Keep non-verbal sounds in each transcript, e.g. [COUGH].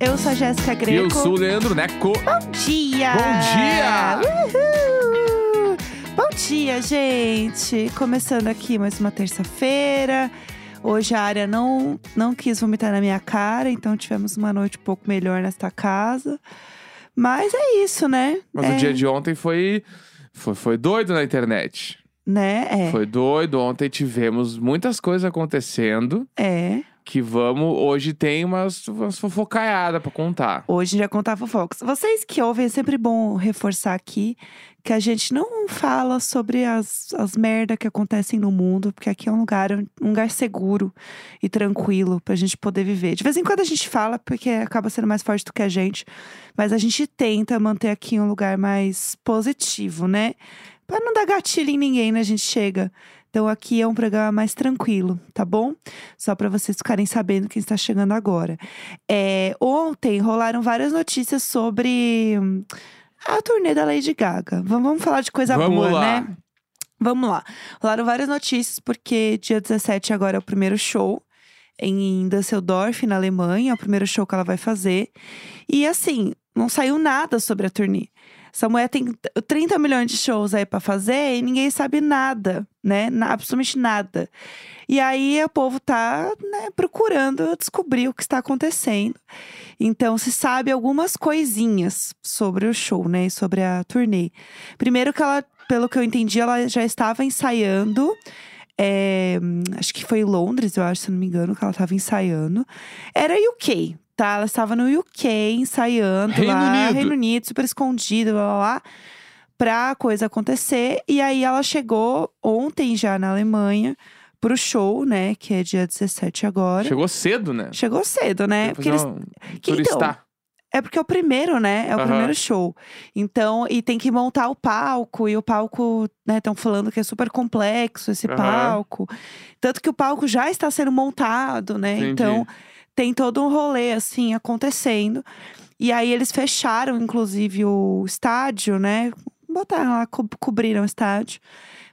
Eu sou a Jéssica E Greco. eu sou o Leandro Neco. Bom dia! Bom dia! Uhul! Bom dia, gente! Começando aqui mais uma terça-feira. Hoje a área não, não quis vomitar na minha cara, então tivemos uma noite um pouco melhor nesta casa. Mas é isso, né? Mas é, o dia de ontem foi, foi, foi doido na internet. Né? É. Foi doido. Ontem tivemos muitas coisas acontecendo. É. Que vamos. Hoje tem umas, umas fofocaiadas pra contar. Hoje já contar fofocas. Vocês que ouvem, é sempre bom reforçar aqui que a gente não fala sobre as, as merda que acontecem no mundo, porque aqui é um lugar, um lugar seguro e tranquilo pra gente poder viver. De vez em quando a gente fala, porque acaba sendo mais forte do que a gente, mas a gente tenta manter aqui um lugar mais positivo, né? Pra não dar gatilho em ninguém, né? A gente chega. Então aqui é um programa mais tranquilo, tá bom? Só para vocês ficarem sabendo quem está chegando agora. É, ontem rolaram várias notícias sobre hum, a turnê da Lady Gaga. Vamos, vamos falar de coisa Vamos boa, lá. né? Vamos lá. Rolaram várias notícias, porque dia 17 agora é o primeiro show em Düsseldorf, na Alemanha. É o primeiro show que ela vai fazer. E assim, não saiu nada sobre a turnê. Essa mulher tem 30 milhões de shows aí pra fazer e ninguém sabe nada, né? Absolutamente nada. E aí o povo tá né, procurando descobrir o que está acontecendo. Então se sabe algumas coisinhas sobre o show, né? Sobre a turnê. Primeiro que ela, pelo que eu entendi, ela já estava ensaiando. é, acho que foi em Londres, eu acho, se não me engano, que ela estava ensaiando. Era UK, tá? Ela estava no UK ensaiando Reino lá, Unido. Reino Unido, super escondida, blá blá blá, pra coisa acontecer. E aí ela chegou ontem já na Alemanha pro show, né? Que é dia 17 agora. Chegou cedo, né? Chegou cedo, né? Porque eles um que- então, é porque é o primeiro, né? É o primeiro show. Então, e tem que montar o palco. E o palco, né? Estão falando que é super complexo esse palco. Tanto que o palco já está sendo montado, né? Entendi. Então, tem todo um rolê, assim, acontecendo. E aí, eles fecharam, inclusive, o estádio, né? Botaram lá, co cobriram o estádio.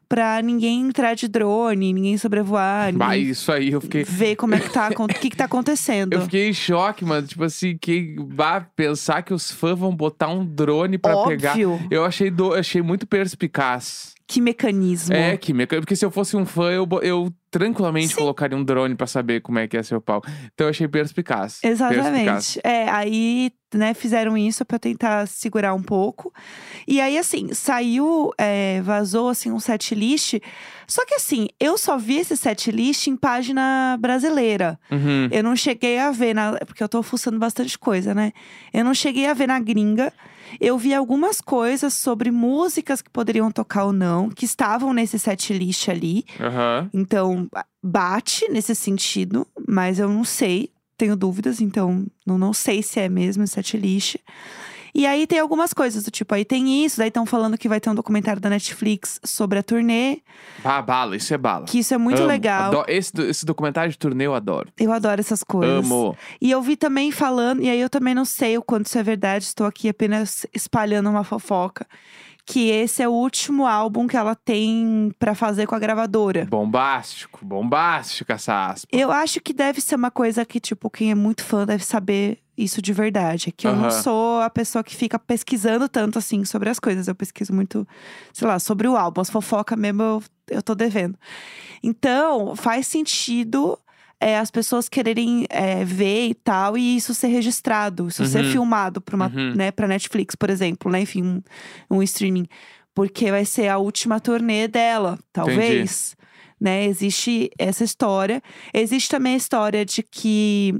Pra ninguém entrar de drone, ninguém sobrevoar, [LAUGHS] ninguém isso aí eu fiquei. ver como é que tá, [LAUGHS] o que que tá acontecendo. Eu fiquei em choque, mano. Tipo assim, que bah, pensar que os fãs vão botar um drone pra pegar. Óbvio. Eu achei, do, achei muito perspicaz. Que mecanismo. É, que meca- porque se eu fosse um fã, eu, eu tranquilamente Sim. colocaria um drone pra saber como é que é seu pau. Então eu achei perspicaz. Perspicaz. Exatamente. É, aí, né, fizeram isso pra tentar segurar um pouco. E aí, assim, saiu, é, vazou, assim, um set list. Só que, assim, eu só vi esse set list em página brasileira. Uhum. Eu não cheguei a ver, na, porque eu tô fuçando bastante coisa, né? Eu não cheguei a ver na gringa. Eu vi algumas coisas sobre músicas que poderiam tocar ou não, que estavam nesse set list ali. Aham. Então, ba- bate nesse sentido, mas eu não sei, tenho dúvidas, então não, não sei se é mesmo esse setlist. E aí tem algumas coisas do tipo, aí tem isso, daí estão falando que vai ter um documentário da Netflix sobre a turnê, Ah, bala, isso é bala. que isso é muito Amo. legal. Ado- Esse, esse documentário de turnê eu adoro. Eu adoro essas coisas. Amo. E eu vi também falando, e aí eu também não sei o quanto isso é verdade, estou aqui apenas espalhando uma fofoca. Que esse é o último álbum que ela tem pra fazer com a gravadora. Bombástico, bombástico essa aspa. Eu acho que deve ser uma coisa que, tipo, quem é muito fã deve saber isso de verdade. É que eu não sou a pessoa que fica pesquisando tanto assim sobre as coisas. Eu pesquiso muito, sei lá, sobre o álbum. As fofocas mesmo eu, eu tô devendo. Então, faz sentido é, as pessoas quererem é, ver e tal, e isso ser registrado, isso ser Uhum. filmado pra, uma, Uhum. né, pra Netflix, por exemplo, né? Enfim, um, um streaming. Porque vai ser a última turnê dela, talvez. Né? Existe essa história. Existe também a história de que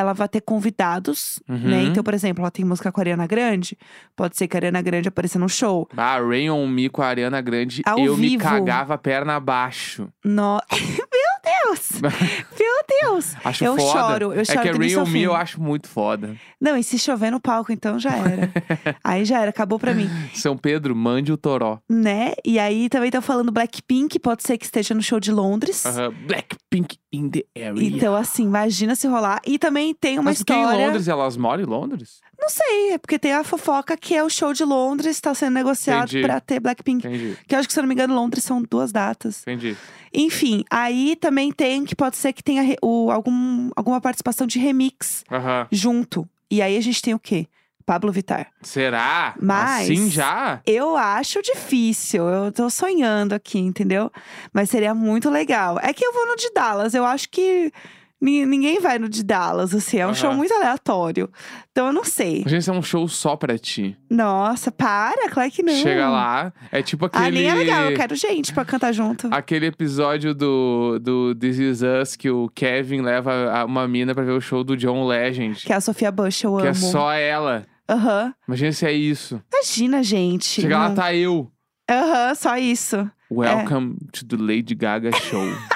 ela vai ter convidados, né? Uhum. Então, por exemplo, ela tem música com a Ariana Grande. Pode ser que a Ariana Grande apareça no show. Ah, Rain on Me com a Ariana Grande, Ao eu me vivo. cagava a perna abaixo. No... [LAUGHS] Meu Deus! [LAUGHS] Meu Deus! Acho Eu foda. choro, eu choro É que on Me eu acho muito foda. Não, e se chover no palco, então já era. [LAUGHS] aí já era, acabou pra mim. São Pedro, mande o toró. Né? E aí também estão falando Blackpink, pode ser que esteja no show de Londres. Aham. Blackpink in the area. Então, assim, imagina se rolar. E também tem uma Mas porque em história. Londres, elas moram em Londres? Não sei, é porque tem a fofoca que é o show de Londres, tá sendo negociado Entendi. pra ter Blackpink. Entendi, Que eu acho que, se eu não me engano, Londres são duas datas. entendi. Enfim, aí também tem que pode ser que tenha re- o, algum, alguma participação de remix Aham. junto. E aí a gente tem o quê? Pablo Vittar. Será? Mas- Assim já? Eu acho difícil, eu tô sonhando aqui, entendeu? Mas seria muito legal. É que eu vou no de Dallas, eu acho que ninguém vai no de Dallas, assim, é um Aham. show muito aleatório. Então eu não sei. Se é um show só pra ti. Nossa, para, claro que não. Chega lá, é tipo aquele. Ah, nem é legal, eu quero gente pra cantar junto. Aquele episódio do, do This Is Us que o Kevin leva uma mina pra ver o show do John Legend. Que é a Sofia Bush, eu Que é amo. só ela. Aham. Imagina se é isso. Imagina, gente. Chega lá, tá eu. Aham, só isso. Welcome to the Lady Gaga Show. [LAUGHS]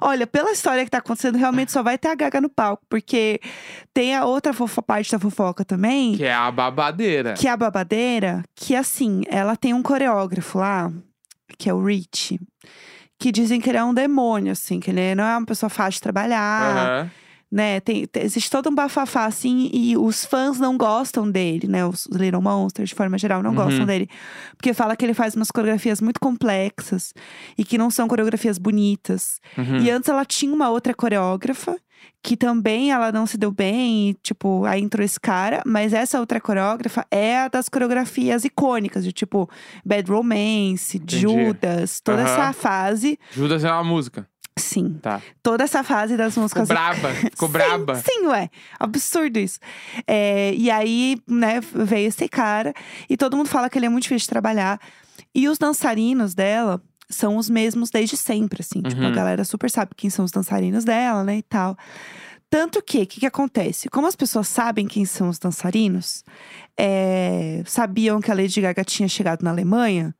Olha, pela história que tá acontecendo, realmente só vai ter a Gaga no palco. Porque tem a outra fofa, parte da fofoca também. que é a babadeira. Que é a babadeira, que assim, ela tem um coreógrafo lá, que é o Rich, que dizem que ele é um demônio, assim, que ele não é uma pessoa fácil de trabalhar, Aham. Né? Tem, tem- existe todo um bafafá, assim, e os fãs não gostam dele, né? Os Little Monsters, de forma geral, não Uhum. gostam dele. Porque fala que ele faz umas coreografias muito complexas e que não são coreografias bonitas. Uhum. E antes ela tinha uma outra coreógrafa, que também ela não se deu bem, e, tipo, aí entrou esse cara, mas essa outra coreógrafa é a das coreografias icônicas, de tipo Bad Romance, Entendi. Judas, toda Aham. essa fase. Judas é uma música. Sim, Tá. toda essa fase das Ficou músicas. braba. [LAUGHS] Ficou Sim, braba. Sim, ué. Absurdo isso. É, e aí, né, veio esse cara. E todo mundo fala que ele é muito difícil de trabalhar. E os dançarinos dela são os mesmos desde sempre, assim. Tipo, a Uhum. galera super sabe quem são os dançarinos dela, né, e tal. Tanto que, o que, que acontece? Como as pessoas sabem quem são os dançarinos, é, sabiam que a Lady Gaga tinha chegado na Alemanha,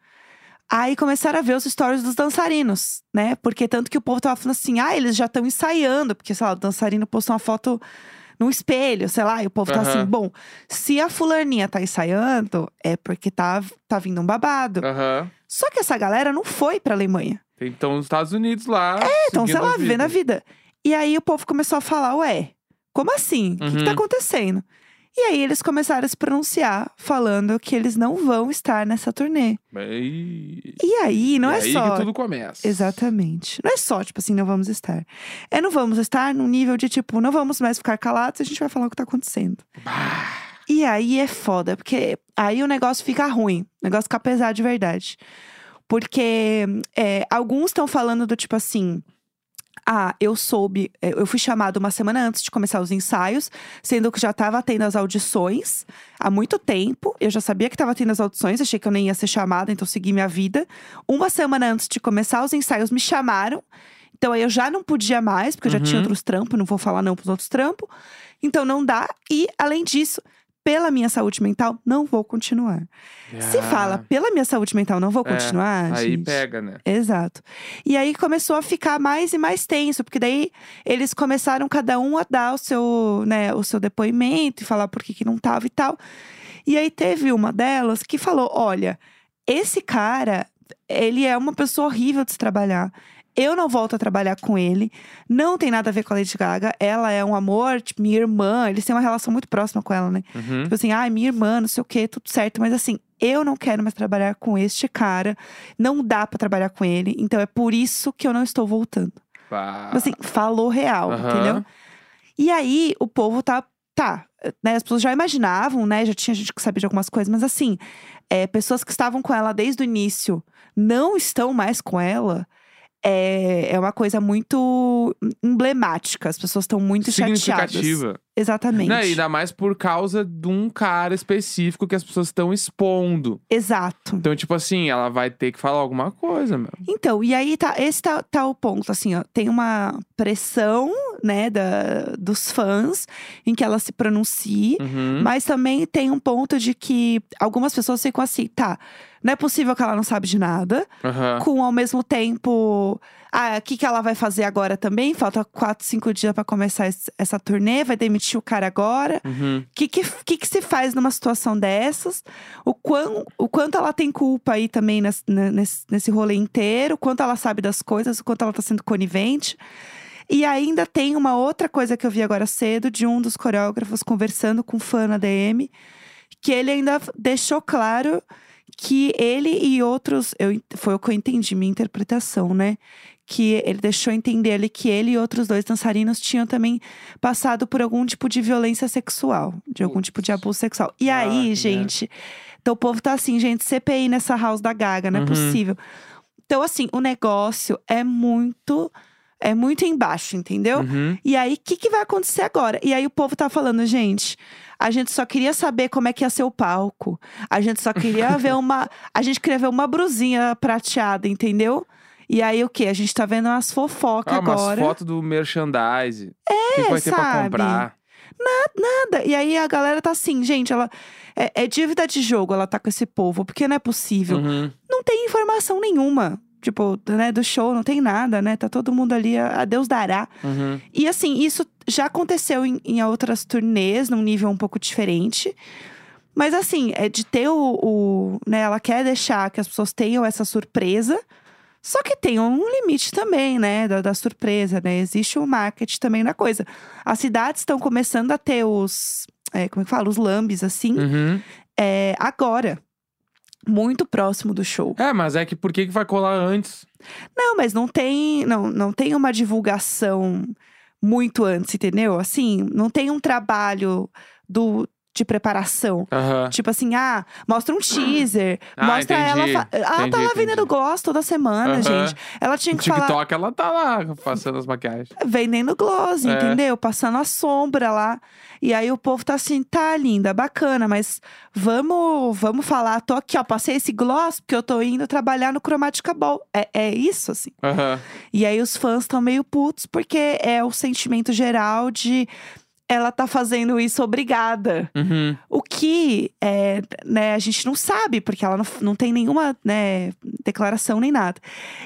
Aí começaram a ver os stories dos dançarinos, né? Porque tanto que o povo tava falando assim, ah, eles já estão ensaiando, porque, sei lá, o dançarino postou uma foto no espelho, sei lá, e o povo tá Aham. assim, bom, se a fulaninha tá ensaiando, é porque tá, tá vindo um babado. Aham. Só que essa galera não foi pra Alemanha. Então, nos Estados Unidos lá. Então, sei lá, vivendo a vida. E aí o povo começou a falar, ué, como assim? O que, que tá Uhum. acontecendo? E aí eles começaram a se pronunciar, falando que eles não vão estar nessa turnê. E, E aí, não e é aí só. que tudo começa. Exatamente. Não é só, tipo assim, não vamos estar. É não vamos estar num nível de, tipo, não vamos mais ficar calados, a gente vai falar o que tá acontecendo. Bah. E aí é foda, porque aí o negócio fica ruim. O negócio fica pesado de verdade. Porque é, alguns estão falando do tipo assim. Ah, eu soube, é, eu fui chamado uma semana antes de começar os ensaios, sendo que já tava tendo as audições há muito tempo. Eu já sabia que tava tendo as audições, achei que eu nem ia ser chamada, então segui minha vida. Uma semana antes de começar os ensaios, me chamaram. Então aí eu já não podia mais, porque eu já tinha Uhum. outros trampos, não vou falar não pros outros trampos. Então não dá. E, além disso, pela minha saúde mental, não vou continuar. Se Ah, fala, pela minha saúde mental, não vou É, continuar. Aí gente. pega, né? Exato. E aí começou a ficar mais e mais tenso, porque daí eles começaram cada um a dar o seu, né, o seu depoimento e falar por que, que não tava e tal. E aí teve uma delas que falou: olha, esse cara, ele é uma pessoa horrível de se trabalhar. Eu não volto a trabalhar com ele. Não tem nada a ver com a Lady Gaga. Ela é um amor, tipo, minha irmã. Eles têm uma relação muito próxima com ela, né? Uhum. Tipo assim, ai, minha irmã, não sei o quê, tudo certo. Mas assim, eu não quero mais trabalhar com este cara. Não dá pra trabalhar com ele. Então é por isso que eu não estou voltando. Bah. Assim, falou real, Aham. entendeu? E aí, o povo tá. Tá, né? As pessoas já imaginavam, né? Já tinha gente que sabia de algumas coisas, mas assim, é, pessoas que estavam com ela desde o início não estão mais com ela. É, é uma coisa muito emblemática. As pessoas estão muito chateadas. Exatamente. Não, e ainda mais por causa de um cara específico que as pessoas estão expondo. Exato. Então, tipo assim, ela vai ter que falar alguma coisa, meu. Então, e aí tá, esse tá, tá o ponto, assim, ó, tem uma pressão, né, da, dos fãs em que ela se pronuncie, Uhum. mas também tem um ponto de que algumas pessoas ficam assim, tá, não é possível que ela não sabe de nada, Aham. com ao mesmo tempo, ah, o que, que ela vai fazer agora também? Falta quatro, cinco dias pra começar esse- essa turnê, vai demitir o cara agora. Uhum. O que, que, que, que se faz numa situação dessas? O, quão, o quanto ela tem culpa aí também nesse, né, nesse, nesse rolê inteiro? O quanto ela sabe das coisas? O quanto ela tá sendo conivente? E ainda tem uma outra coisa que eu vi agora cedo de um dos coreógrafos conversando com fã na DM, que ele ainda deixou claro que ele e outros, eu, foi o que eu entendi, minha interpretação, né? Que ele deixou entender ali que ele e outros dois dançarinos tinham também passado por algum tipo de violência sexual, de algum tipo de abuso sexual. E Ah, aí, que gente, então o povo tá assim, gente, CPI nessa house da Gaga, não é Uhum. possível. Então, assim, o negócio é muito, é muito embaixo, entendeu? Uhum. E aí, o que, que vai acontecer agora? E aí o povo tá falando, gente, a gente só queria saber como é que ia ser o palco. A gente só queria [LAUGHS] ver uma. A gente queria ver uma brusinha prateada, entendeu? E aí o quê? A gente tá vendo umas fofocas Ah, umas agora. fotos do merchandise. É, que, que vai ter pra sabe? comprar? Nada. E aí a galera tá assim, gente, ela. É, é dívida de jogo ela tá com esse povo, porque não é possível. Uhum. Não tem informação nenhuma. Tipo, né, do show, não tem nada, né? Tá todo mundo ali, a a Deus dará. Uhum. E assim, isso já aconteceu em, em outras turnês, num nível um pouco diferente. Mas assim, é de ter o, o. né, ela quer deixar que as pessoas tenham essa surpresa. Só que tem um limite também, né? Da, da surpresa, né? Existe o marketing também na coisa. As cidades estão começando a ter os. é, como é que fala? Os lambes, assim, Uhum. é, agora. Muito próximo do show. É, mas é que por que, que vai colar antes? Não, mas não tem, não, não tem uma divulgação muito antes, entendeu? Assim, não tem um trabalho do de preparação. Tipo assim, ah, mostra um teaser, Ah, mostra ela. entendi. fa- Ela tá Entendi, lá vendendo entendi. gloss toda semana, gente. Ela tinha que falar TikTok ela tá lá passando as maquiagens. vendendo gloss, É. entendeu? Passando a sombra lá. E aí o povo tá assim, tá linda, bacana, mas vamos, vamos falar, tô aqui, ó, passei esse gloss porque eu tô indo trabalhar no Chromatica Ball. É, é isso, assim. E aí os fãs estão meio putos porque é o sentimento geral de ela tá fazendo isso obrigada. Uhum. O que é, né, a gente não sabe, porque ela não, não tem nenhuma né, declaração nem nada.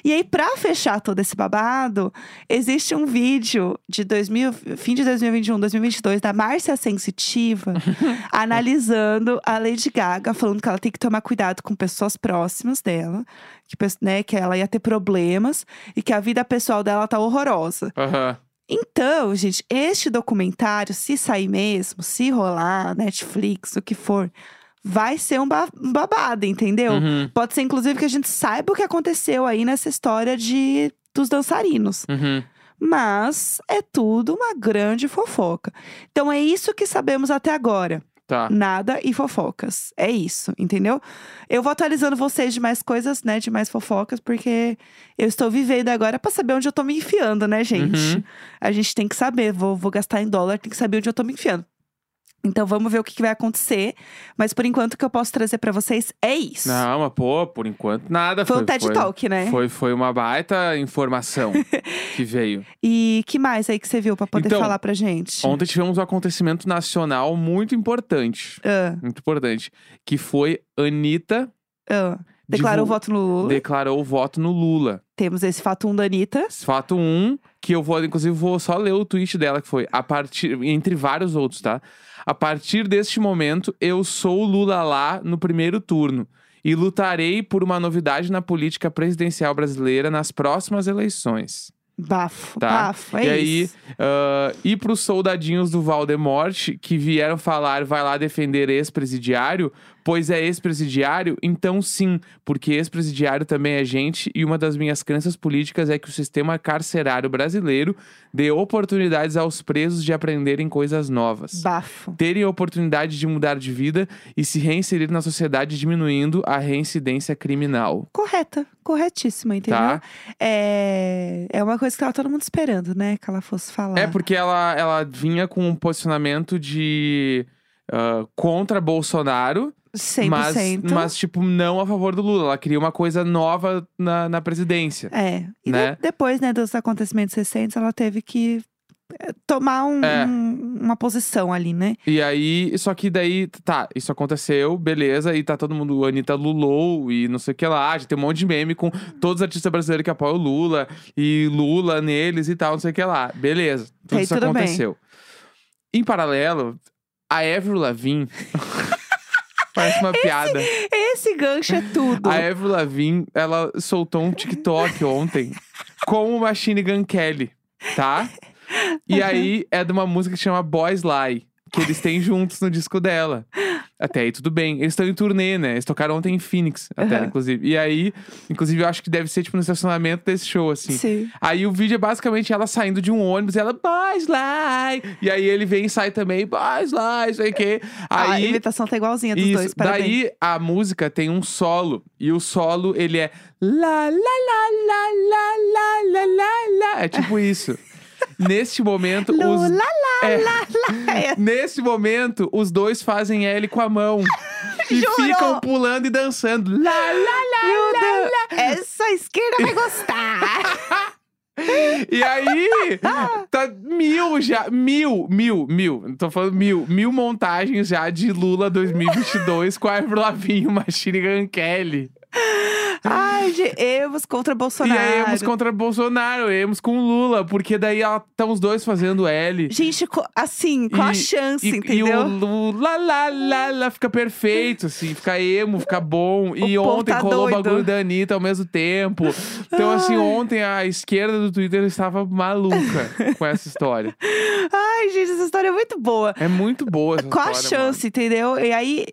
E aí, pra fechar todo esse babado, existe um vídeo de 2000, fim de 2021, 2022, da Márcia Sensitiva, [LAUGHS] analisando a Lady Gaga, falando que ela tem que tomar cuidado com pessoas próximas dela, que, né, que ela ia ter problemas e que a vida pessoal dela tá horrorosa. Aham. Então, gente, este documentário, se sair mesmo, se rolar, Netflix, o que for, vai ser um, ba- babado, entendeu? Uhum. Pode ser, inclusive, que a gente saiba o que aconteceu aí nessa história de dos dançarinos. Uhum. Mas é tudo uma grande fofoca. Então é isso que sabemos até agora. Tá. Nada e fofocas. É isso, entendeu? Eu vou atualizando vocês de mais coisas, né? De mais fofocas, porque eu estou vivendo agora pra saber onde eu tô me enfiando, né, gente? Uhum. A gente tem que saber. Vou, vou gastar em dólar, tem que saber onde eu tô me enfiando. Então vamos ver o que, que vai acontecer. Mas por enquanto o que eu posso trazer pra vocês é isso. Não, mas pô, por enquanto nada. Foi um TED Talk, né? Foi, foi uma baita informação [LAUGHS] que veio. E que mais aí que você viu pra poder Então, falar pra gente? Ontem tivemos um acontecimento nacional muito importante. Ah, Muito importante. Que foi Anitta ah. Declarou Divul- voto no Lula. declarou o voto no Lula. Temos esse fato 1 da Anitta. Esse fato 1, que eu vou, inclusive, vou só ler o tweet dela, que foi a partir, entre vários outros, tá? A partir deste momento, eu sou o Lula lá no primeiro turno. E lutarei por uma novidade na política presidencial brasileira nas próximas eleições. Bafo, Tá. bafo. É e aí, isso. ah, e pros soldadinhos do Valdemorte que vieram falar, vai lá defender ex-presidiário, pois é ex-presidiário, então sim, porque ex-presidiário também é gente, e uma das minhas crenças políticas é que o sistema carcerário brasileiro dê oportunidades aos presos de aprenderem coisas novas. Bafo. Terem a oportunidade de mudar de vida e se reinserir na sociedade, diminuindo a reincidência criminal. Correta, corretíssima, entendeu? Tá. É, é uma coisa que tava todo mundo esperando, né? Que ela fosse falar. É porque ela, ela vinha com um posicionamento de ah, contra Bolsonaro, 100%. mas, mas, tipo, não a favor do Lula. Ela queria uma coisa nova na, na presidência. É. E né? de- depois, né, dos acontecimentos recentes, ela teve que eh, tomar um- É. um- uma posição ali, né? E aí, só que daí, tá, isso aconteceu, beleza, e tá todo mundo, Anitta Lulou e não sei o que lá, já tem um monte de meme com todos os artistas brasileiros que apoiam o Lula e Lula neles e tal, não sei o que lá. Beleza, tudo Aí isso tudo bem. aconteceu. Em paralelo, a Avril Lavigne [LAUGHS] parece uma [LAUGHS] piada. Esse gancho é tudo. A Avril Lavigne, ela soltou um TikTok [LAUGHS] ontem com o Machine Gun Kelly, tá? E aí é de uma música que chama Boys Lie, que eles têm juntos no disco dela. Até aí tudo bem. Eles estão em turnê, né? Eles tocaram ontem em Phoenix, até, uhum. inclusive. E aí, inclusive, eu acho que deve ser, tipo, no estacionamento desse show, assim. Sim. Aí o vídeo é basicamente ela saindo de um ônibus, e ela, boys lie! E aí ele vem e sai também, boys lie, sei o quê. Aí, a imitação tá igualzinha dos isso. dois, parabéns. Daí a música tem um solo. E o solo, ele é... la la la la la la la la É tipo isso. Neste momento, Lu, os. lá, É. lá, lá. É. [LAUGHS] Nesse momento, os dois fazem L com a mão. [LAUGHS] e Juro? ficam pulando e dançando. Lá, lá, lá, lá, lá. essa esquerda vai gostar. [LAUGHS] E aí, tá mil já, mil, mil, mil, tô falando mil, mil montagens já de Lula 2022 com a Avril Lavigne, Machine Gun Kelly. Ai, de Evos contra E Bolsonaro. aí, emos contra Bolsonaro, emos com Lula, porque daí estão os dois fazendo L. Gente, assim, qual a E- chance, E, e entendeu? o Lula, lá, lá, lá, fica perfeito, assim, fica emo, fica bom. E O ontem tá rolou o bagulho da Anitta ao mesmo tempo. Então, assim, ontem a esquerda do Twitter estava maluca [LAUGHS] com essa história. Ai, gente, essa história é muito boa. É muito boa essa Qual a história, chance, entendeu? E aí.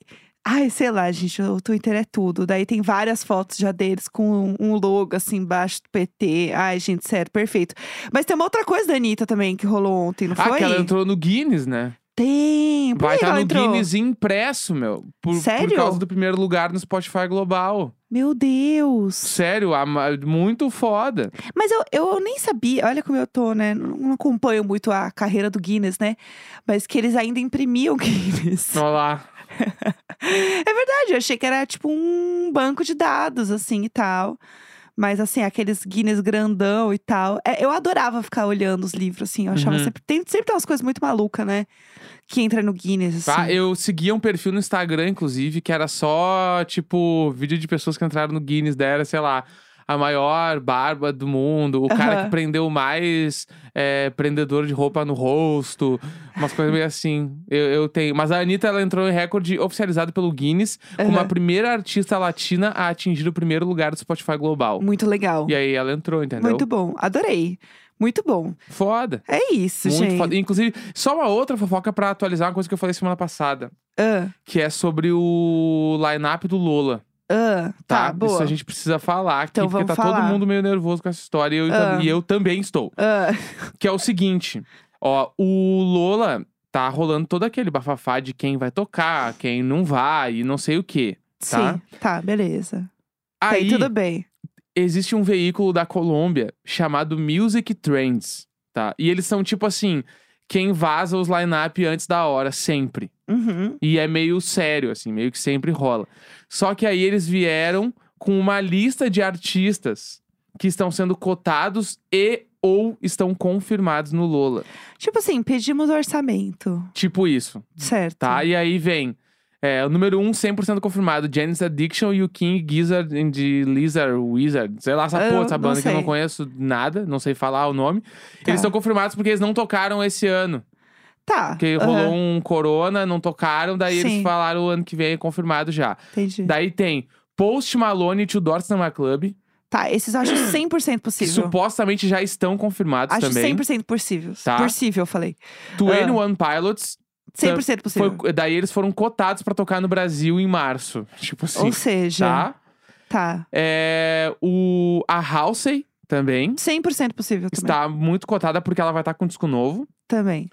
Ai, sei lá, gente, o Twitter é tudo. Daí tem várias fotos já deles com um logo assim embaixo do PT. Ai, gente, sério, perfeito. Mas tem uma outra coisa da Anitta também que rolou ontem, não Ah, foi? que ela entrou no Guinness, né? Tem. Por Vai estar ela no entrou? Guinness impresso, meu. Por, por Sério? causa do primeiro lugar no Spotify Global. Meu Deus. Sério, muito foda. Mas eu, eu nem sabia, olha como eu tô, né? Não não acompanho muito a carreira do Guinness, né? Mas que eles ainda imprimiam [LAUGHS] Guinness. Olha lá. [LAUGHS] É verdade, eu achei que era tipo um banco de dados, assim e tal. Mas assim, aqueles Guinness grandão e tal. É, eu adorava ficar olhando os livros, assim. Eu achava Uhum. sempre. Tem, sempre tem umas coisas muito malucas, né? Que entra no Guinness, assim. Tá, eu seguia um perfil no Instagram, inclusive, que era só, tipo, vídeo de pessoas que entraram no Guinness, daí era, sei lá, a maior barba do mundo, o cara Aham. que prendeu mais é, prendedor de roupa no rosto, umas coisas meio assim. Eu, eu tenho. Mas a Anitta, ela entrou em recorde oficializado pelo Guinness como a primeira artista latina a atingir o primeiro lugar do Spotify Global. Muito legal. E aí ela entrou, entendeu? Muito bom. Adorei. Muito bom. Foda. É isso, Muito gente. foda. Inclusive, só uma outra fofoca pra atualizar uma coisa que eu falei semana passada. Ah, Que é sobre o line-up do Lola. Ah, tá, Tá, boa. isso a gente precisa falar aqui, Então porque tá todo falar. mundo meio nervoso com essa história e eu, Ah. e eu também estou. Ah, Que é o seguinte, ó, o Lola tá rolando todo aquele bafafá de quem vai tocar, quem não vai e não sei o quê, tá? sim, tá, beleza. Aí Aí tudo bem. existe um veículo da Colômbia chamado Music Trends, tá? E eles são tipo assim, quem vaza os line-up antes da hora, sempre. Uhum. E é meio sério, assim, meio que sempre rola. Só que aí eles vieram com uma lista de artistas que estão sendo cotados e ou estão confirmados no Lola. Tipo assim, pedimos orçamento. Tipo isso, Certo. tá? E aí vem é, o número 1, um, 100% confirmado, Janis Addiction e o King Gizzard de Lizard Wizard. Sei lá, essa Eu porra, essa banda que eu não conheço nada, não sei falar o nome. Tá. Eles estão confirmados porque eles não tocaram esse ano. Tá. Porque aham, rolou um corona, não tocaram, daí eles Sim. falaram o ano que vem é confirmado já. Entendi. Daí tem Post Malone e Two Door Cinema Club, Tá, esses eu acho [CLEARS THROAT] 100% que possível. supostamente já estão confirmados Acho também. 100% possível. Tá. Possível, eu falei. 21 Pilots, 100% possível. foi, daí eles foram cotados pra tocar no Brasil em março. Tipo assim, Ou seja, tá? tá. É, o, a Halsey também 100% possível também. está muito cotada porque ela vai estar com disco novo. Também.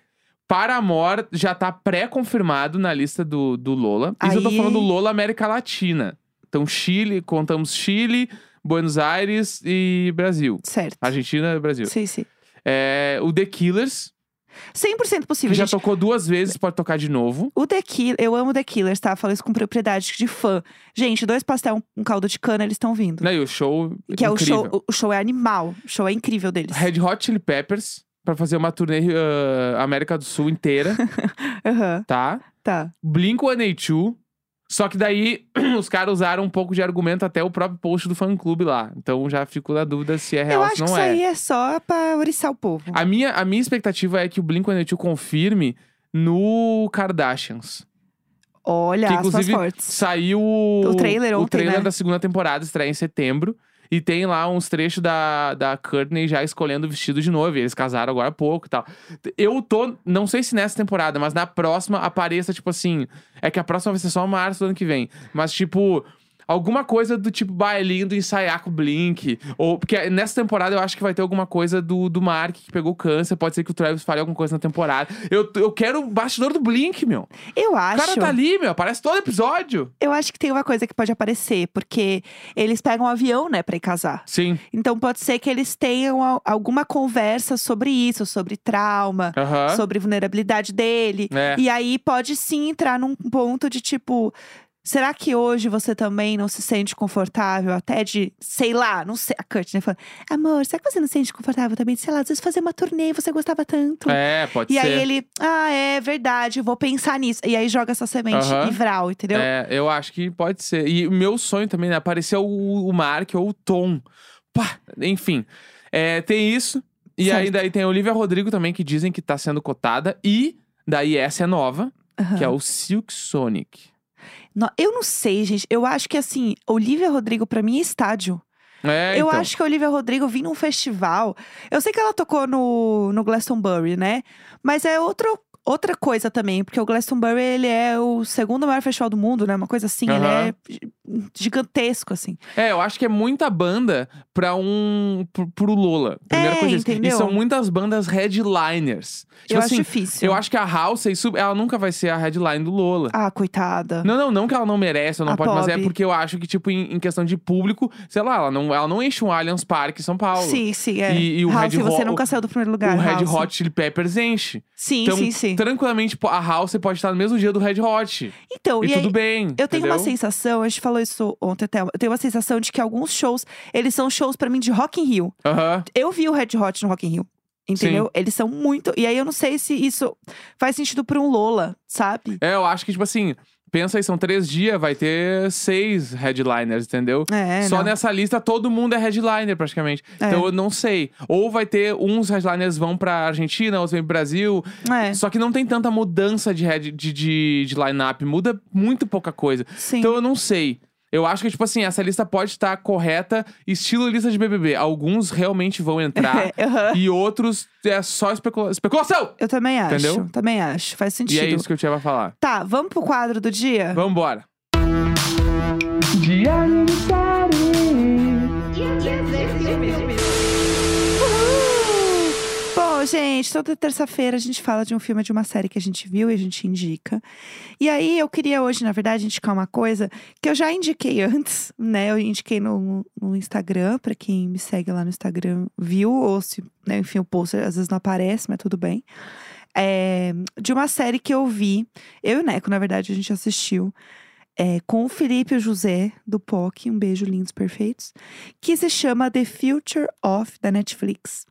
Paramore já tá pré-confirmado na lista do, do Lola. Isso eu tô falando do Lola América Latina. Então, Chile, contamos Chile, Buenos Aires e Brasil. Certo. Argentina e Brasil. Sim, sim. É, o The Killers, 100% que possível, já gente. tocou duas vezes, pode tocar de novo. O The Killers, eu amo The Killers, tá? Falo isso com propriedade de fã. Gente, dois pastel, um, um caldo de cana, eles estão vindo. Né, e o show Que é o show, o show é animal. O show é incrível deles. Red Hot Chili Peppers, pra fazer uma turnê ah, América do Sul inteira, [LAUGHS] Aham, tá? tá. Blink-182. Só que daí [CLEARS THROAT] os caras usaram um pouco de argumento até o próprio post do fã-clube lá. Então já fico na dúvida se é eu real ou acho se que não isso é. aí é só pra oriçar o povo. A minha, a minha expectativa é que o Blink-182 confirme no Kardashians. Olha, que inclusive fortes. saiu o, O trailer o ontem, trailer né? da segunda temporada, estreia em setembro. E tem lá uns trechos da, da Courtney já escolhendo o vestido de noiva. e Eles casaram agora há pouco e tal. Eu tô, não sei se nessa temporada, mas na próxima apareça, tipo assim. É que a próxima vai ser só março do ano que vem. Mas, tipo. Alguma coisa do tipo bailinho do ensaiar com o Blink. Ou, porque nessa temporada eu acho que vai ter alguma coisa do, do Mark que pegou câncer. Pode ser que o Travis fale alguma coisa na temporada. Eu, eu quero o bastidor do Blink, meu. Eu O acho. cara tá ali, meu. Aparece todo episódio. Eu acho que tem uma coisa que pode aparecer, porque eles pegam um avião, né, pra ir casar. Sim. Então pode ser que eles tenham al- alguma conversa sobre isso, sobre trauma, Aham. sobre vulnerabilidade dele. É. E aí pode sim entrar num ponto de tipo. Será que hoje você também não se sente confortável até de, sei lá, não sei, a Courtney falando, amor, será que você não se sente confortável também de, sei lá, às vezes fazer uma turnê, você gostava tanto? É, pode E ser. aí ele, ah, é verdade, vou pensar nisso. E aí joga essa semente Aham. e vral, entendeu? É, eu acho que pode ser. E o meu sonho também, né? Aparecer o, o Mark ou o Tom. Pá, enfim. É, tem isso. E Certo. aí daí tem a Olivia Rodrigo também, que dizem que tá sendo cotada. E daí essa é nova, Aham. que é o Silk Sonic. No- eu não sei, gente. Eu acho que assim, Olivia Rodrigo pra mim é estádio. É, eu então. acho que a Olivia Rodrigo vi num festival. Eu sei que ela tocou no, no Glastonbury, né? Mas é outro, outra coisa também, porque o Glastonbury ele é o segundo maior festival do mundo, né? Uma coisa assim, ele Aham. é gi- gigantesco, assim. É, eu acho que é muita banda pra um. pro, pro Lola. Primeira É, coisa. isso. E entendeu? são muitas bandas headliners. Tipo eu assim, acho difícil. eu acho que a House, ela nunca vai ser a headline do Lola. Ah, coitada. Não, não, não que ela não merece ou não A pode, mas é porque eu acho que, tipo, em, em questão de público, sei lá, ela não, ela não enche um Allianz Parque em São Paulo. Sim, sim, é. E- e o House, Red você Hot- nunca saiu do primeiro lugar. o Red House. Hot Chili Peppers enche. Sim, Então, sim, sim. Tranquilamente, a House pode estar no mesmo dia do Red Hot. Então, E, e, tudo aí, bem. Eu tenho uma sensação, a gente falou isso ontem até, eu tenho uma sensação de que alguns shows, eles são shows pra mim de Rock in Rio. Aham. Eu vi o Red Hot no Rock in Rio. Entendeu? Eles são muito. E aí eu não sei se isso faz sentido pra um Lola, sabe? É, eu acho que, tipo assim, pensa aí, são três dias, vai ter seis headliners, entendeu? É, Só não. nessa lista todo mundo é headliner praticamente. É. Então eu não sei. Ou vai ter uns headliners vão pra Argentina, outros vêm pro Brasil. É, Só que não tem tanta mudança de, head, de, de, de line-up. Muda muito pouca coisa. sim. Então eu não sei. Eu acho que, tipo assim, essa lista pode estar correta, estilo lista de BBB. Alguns realmente vão entrar [LAUGHS] aham. e outros é só especula especulação. Eu também acho. Entendeu? Também acho. Faz E sentido. é isso que eu tinha pra falar. Tá, vamos pro quadro do dia? Vambora. Uhul! Gente, toda terça-feira a gente fala de um filme, de uma série que a gente viu e a gente indica. E aí eu queria hoje, na verdade, indicar uma coisa que eu já indiquei antes, né? Eu indiquei no, no Instagram, pra quem me segue lá no Instagram viu, ou se, né, enfim, o post às vezes não aparece, mas tudo bem. É, de uma série que eu vi, eu e o Neco, na verdade, a gente assistiu. é, com o Felipe e o José do POC, um beijo lindos perfeitos, que se chama The Future of da Netflix.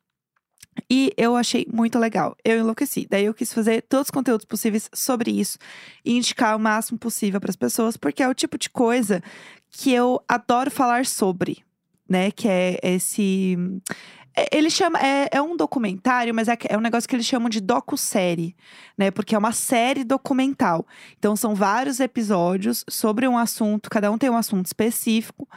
E eu achei muito legal. Eu enlouqueci. Daí eu quis fazer todos os conteúdos possíveis sobre isso e indicar o máximo possível para as pessoas, porque é o tipo de coisa que eu adoro falar sobre, né? Que é esse. é- Ele chama. É, é um documentário, mas é, é um negócio que eles chamam de docu-série, né? Porque é uma série documental. Então são vários episódios sobre um assunto, cada um tem um assunto específico.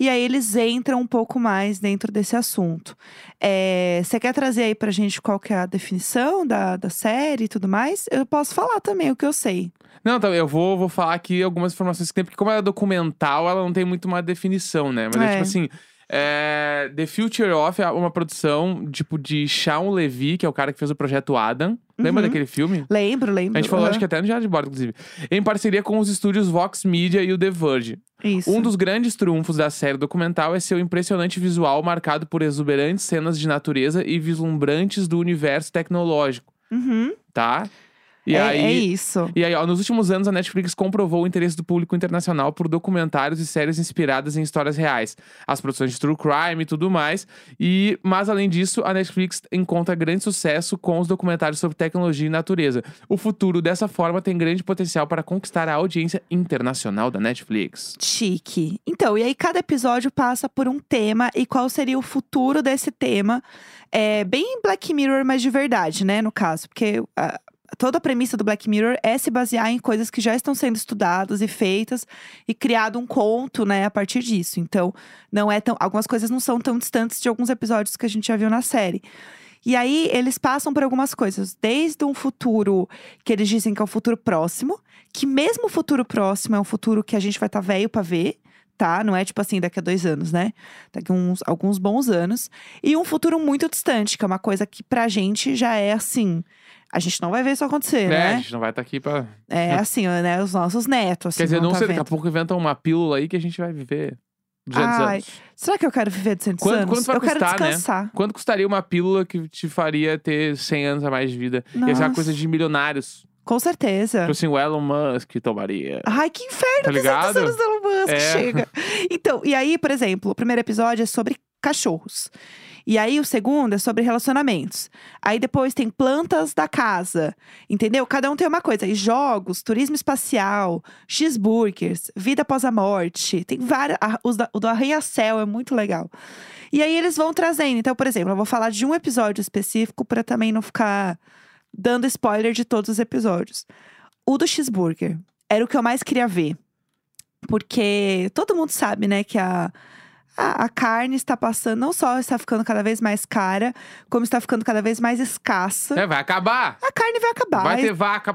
E aí eles entram um pouco mais dentro desse assunto. É, Você quer trazer aí pra gente qual que é a definição da, da série e tudo mais? Eu posso falar também o que eu sei. Não, então, eu vou, vou falar aqui algumas informações que tem, porque como ela é documental, ela não tem muito uma definição, né? Mas é, É. tipo assim. É, The Future of é uma produção, tipo, de Shawn Levy, que é o cara que fez o projeto Adam. Lembra Uhum. daquele filme? Lembro, lembro. A gente falou, aham. acho que até no Diário de Bordo, inclusive. Em parceria com os estúdios Vox Media e o The Verge. Isso. Um dos grandes trunfos da série documental é seu impressionante visual marcado por exuberantes cenas de natureza e vislumbrantes do universo tecnológico, Uhum. tá? E é, aí, é isso. e aí, ó, nos últimos anos, a Netflix comprovou o interesse do público internacional por documentários e séries inspiradas em histórias reais, as produções de true crime e tudo mais. E, mas além disso, a Netflix encontra grande sucesso com os documentários sobre tecnologia e natureza. O futuro dessa forma tem grande potencial para conquistar a audiência internacional da Netflix. Chique. Então, e aí cada episódio passa por um tema e qual seria o futuro desse tema. É bem Black Mirror, mas de verdade, né? No caso, porque a, toda a premissa do Black Mirror é se basear em coisas que já estão sendo estudadas e feitas e criado um conto, né, a partir disso. Então, não é tão, algumas coisas não são tão distantes de alguns episódios que a gente já viu na série. E aí eles passam por algumas coisas, desde um futuro que eles dizem que é o futuro próximo, que mesmo o futuro próximo é um futuro que a gente vai estar tá velho para ver tá? Não é tipo assim, daqui a dois anos, né? Daqui a uns, alguns bons anos. E um futuro muito distante, que é uma coisa que pra gente já é assim. A gente não vai ver isso acontecer, É, né? a gente não vai estar aqui pra. É [LAUGHS] assim, né? Os nossos netos. Assim, Quer dizer, vão não tá sei, daqui a pouco inventam uma pílula aí que a gente vai viver 200 Ai, anos. Será que eu quero viver 200 Quanto- anos? quanto vai eu quero custar, né? descansar. Quanto custaria uma pílula que te faria ter 100 anos a mais de vida? Ia ser uma Nossa. coisa de milionários. Com certeza. Tipo assim, o Elon Musk tomaria. Ai, que inferno, Tá 200 ligado? anos do Elon Musk, É. chega. Então, e aí, por exemplo, o primeiro episódio é sobre cachorros. E aí, o segundo é sobre relacionamentos. Aí depois tem plantas da casa, entendeu? Cada um tem uma coisa. E jogos, turismo espacial, cheeseburgers, vida após a morte. Tem várias. o do Arranha-Céu é muito legal. E aí eles vão trazendo. Então, por exemplo, eu vou falar de um episódio específico para também não ficar dando spoiler de todos os episódios. O do cheeseburger era o que eu mais queria ver. Porque todo mundo sabe, né, que a, a, a carne está passando, não só está ficando cada vez mais cara, como está ficando cada vez mais escassa. É, vai acabar. A carne vai acabar. Vai ter vaca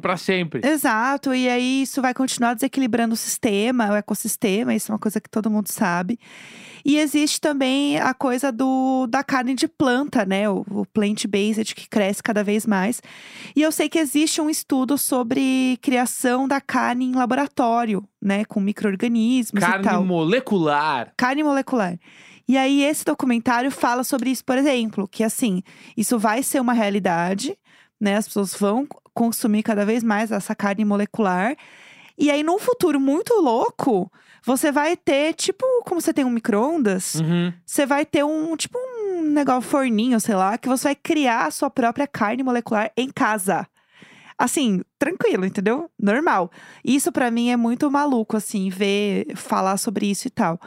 pra sempre. Exato, e aí isso vai continuar desequilibrando o sistema, o ecossistema, isso é uma coisa que todo mundo sabe. E existe também a coisa do, da carne de planta, né? O, o plant-based que cresce cada vez mais. E eu sei que existe um estudo sobre criação da carne em laboratório, né? Com micro-organismos e Carne tal. molecular. Carne molecular. E aí, esse documentário fala sobre isso, por exemplo, que assim, isso vai ser uma realidade, né? As pessoas vão consumir cada vez mais essa carne molecular. E aí, num futuro muito louco, você vai ter, tipo, como você tem um micro-ondas, Uhum. você vai ter um, tipo, um negócio forninho, sei lá, que você vai criar a sua própria carne molecular em casa. Assim, tranquilo, entendeu? Normal. Isso pra mim é muito maluco, assim, ver, falar sobre isso e tal.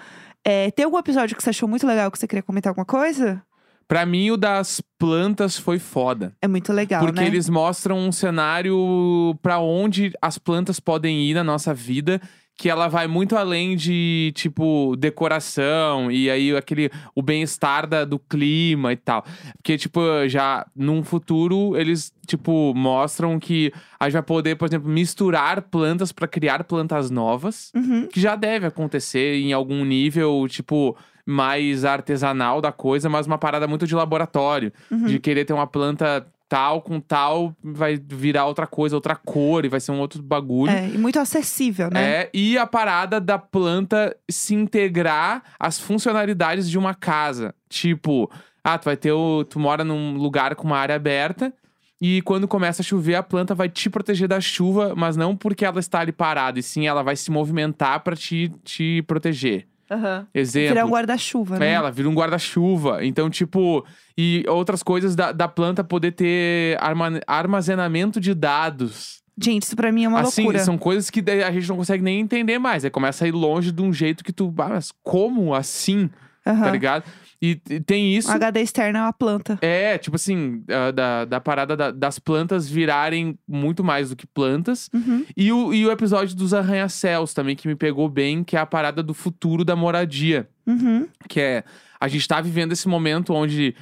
É, tem algum episódio que você achou muito legal que você queria comentar alguma coisa? Pra mim, o das plantas foi foda. É muito legal, Porque né? eles mostram um cenário pra onde as plantas podem ir na nossa vida, que ela vai muito além de, tipo, decoração e aí aquele o bem-estar do clima e tal. Porque, tipo, já num futuro eles, tipo, mostram que a gente vai poder, por exemplo, misturar plantas pra criar plantas novas, Uhum. que já deve acontecer em algum nível, tipo, mais artesanal da coisa, mas uma parada muito de laboratório Uhum. de querer ter uma planta tal com tal, vai virar outra coisa, outra cor e vai ser um outro bagulho. É, e muito acessível, né? É, e a parada da planta se integrar às funcionalidades de uma casa. Tipo, ah, tu vai ter o. Tu mora num lugar com uma área aberta. E quando começa a chover, a planta vai te proteger da chuva, mas não porque ela está ali parada, e sim ela vai se movimentar pra te, te proteger. Aham. Exemplo. Virar um guarda-chuva, né? É, ela vira um guarda-chuva. Então, tipo, e outras coisas da, da planta poder ter arma- armazenamento de dados. Gente, isso pra mim é uma assim, loucura. são coisas que a gente não consegue nem entender mais. Aí começa a ir longe de um jeito que tu. Ah, mas como assim? Aham. Tá ligado? E tem isso. Um HD externo é uma planta. É, tipo assim, da, da parada da- das plantas virarem muito mais do que plantas. Uhum. E o, e o episódio dos arranha-céus também, que me pegou bem, que é a parada do futuro da moradia. Uhum. Que é, a gente tá vivendo esse momento onde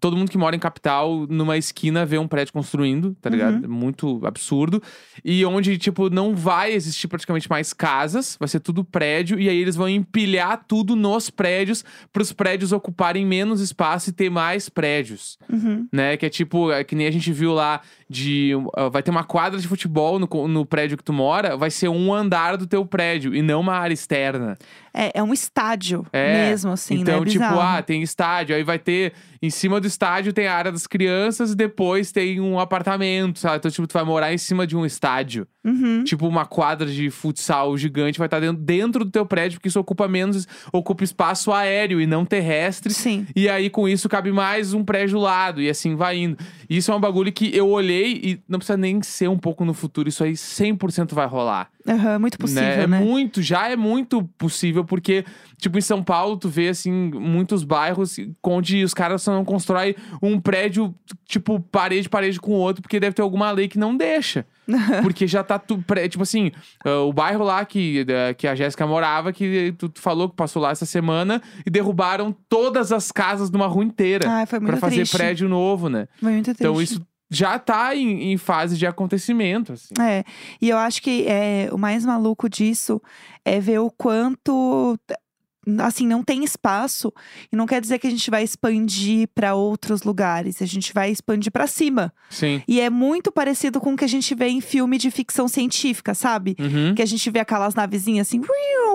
todo mundo que mora em capital, numa esquina, vê um prédio construindo, tá ligado? É muito absurdo. E onde, tipo, não vai existir praticamente mais casas, vai ser tudo prédio, e aí eles vão empilhar tudo nos prédios, pros prédios ocuparem menos espaço e ter mais prédios Uhum. né? Que é tipo, é que nem a gente viu lá de. uh, vai ter uma quadra de futebol no, no prédio que tu mora, vai ser um andar do teu prédio e não uma área externa. É, é um estádio É, mesmo, assim, então, né? tipo, Bizarro. ah, tem estádio, aí vai ter. Em cima do estádio tem a área das crianças e depois tem um apartamento, sabe? Então, tipo, tu vai morar em cima de um estádio. Uhum. Tipo, uma quadra de futsal gigante vai estar dentro, dentro do teu prédio, porque isso ocupa menos, ocupa espaço aéreo e não terrestre. Sim. E aí, com isso, cabe mais um prédio do lado. E assim vai indo. Isso é um bagulho que eu olhei e não precisa nem ser um pouco no futuro. Isso aí 100% vai rolar. Aham, muito possível, É né? muito, já é muito possível, porque, tipo, em São Paulo, tu vê, assim, muitos bairros onde os caras só não constroem um prédio, tipo, parede, parede com o outro, porque deve ter alguma lei que não deixa. [LAUGHS] Porque já tá tudo. Tipo assim, uh, o bairro lá que, uh, que a Jéssica morava, que tu, tu, falou que passou lá essa semana, e derrubaram todas as casas de uma rua inteira. Ah, foi muito pra fazer triste. prédio novo, né? Foi muito triste. Então isso já tá em, em fase de acontecimento, assim. É, e eu acho que é, o mais maluco disso é ver o quanto assim, não tem espaço. E não quer dizer que a gente vai expandir para outros lugares. A gente vai expandir para cima. Sim. E é muito parecido com o que a gente vê em filme de ficção científica, sabe? Uhum. Que a gente vê aquelas navezinhas assim,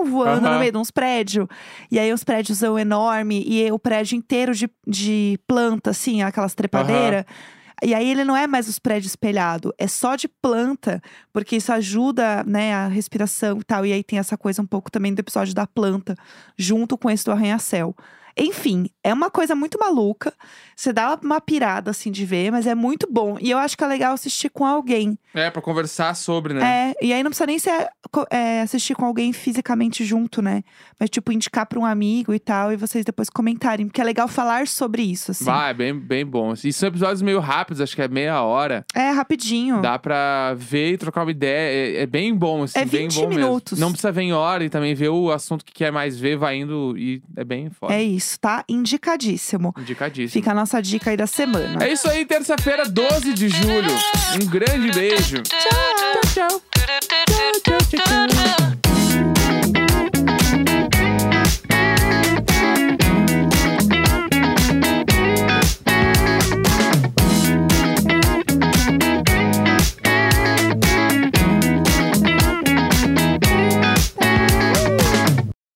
voando Aham. no meio de uns prédios. E aí os prédios são enormes. E o prédio inteiro de, de planta, assim, aquelas trepadeiras. E aí ele não é mais os prédios espelhados, é só de planta, porque isso ajuda, né, a respiração e tal. E aí tem essa coisa um pouco também do episódio da planta, junto com esse do arranha-céu. Enfim, é uma coisa muito maluca. Você dá uma pirada assim de ver, mas é muito bom. E eu acho que é legal assistir com alguém. É, pra conversar sobre, né? É, e aí não precisa nem ser é, assistir com alguém fisicamente junto, né? Mas, tipo, indicar pra um amigo e tal, e vocês depois comentarem. Porque é legal falar sobre isso, assim. Vai, é bem, bem bom. E são episódios meio rápidos, acho que é meia hora. É, rapidinho. Dá pra ver e trocar uma ideia. É, é bem bom, assim, É bem 20 bom minutos. mesmo. Não precisa ver em hora e também ver o assunto que quer mais ver, vai indo e é bem foda. É isso, tá? Indicadíssimo. Indicadíssimo. Fica a nossa dica aí da semana. É isso aí, terça-feira, 12 de julho. Um grande beijo. Tchau, tchau. tchau, tchau, tchau.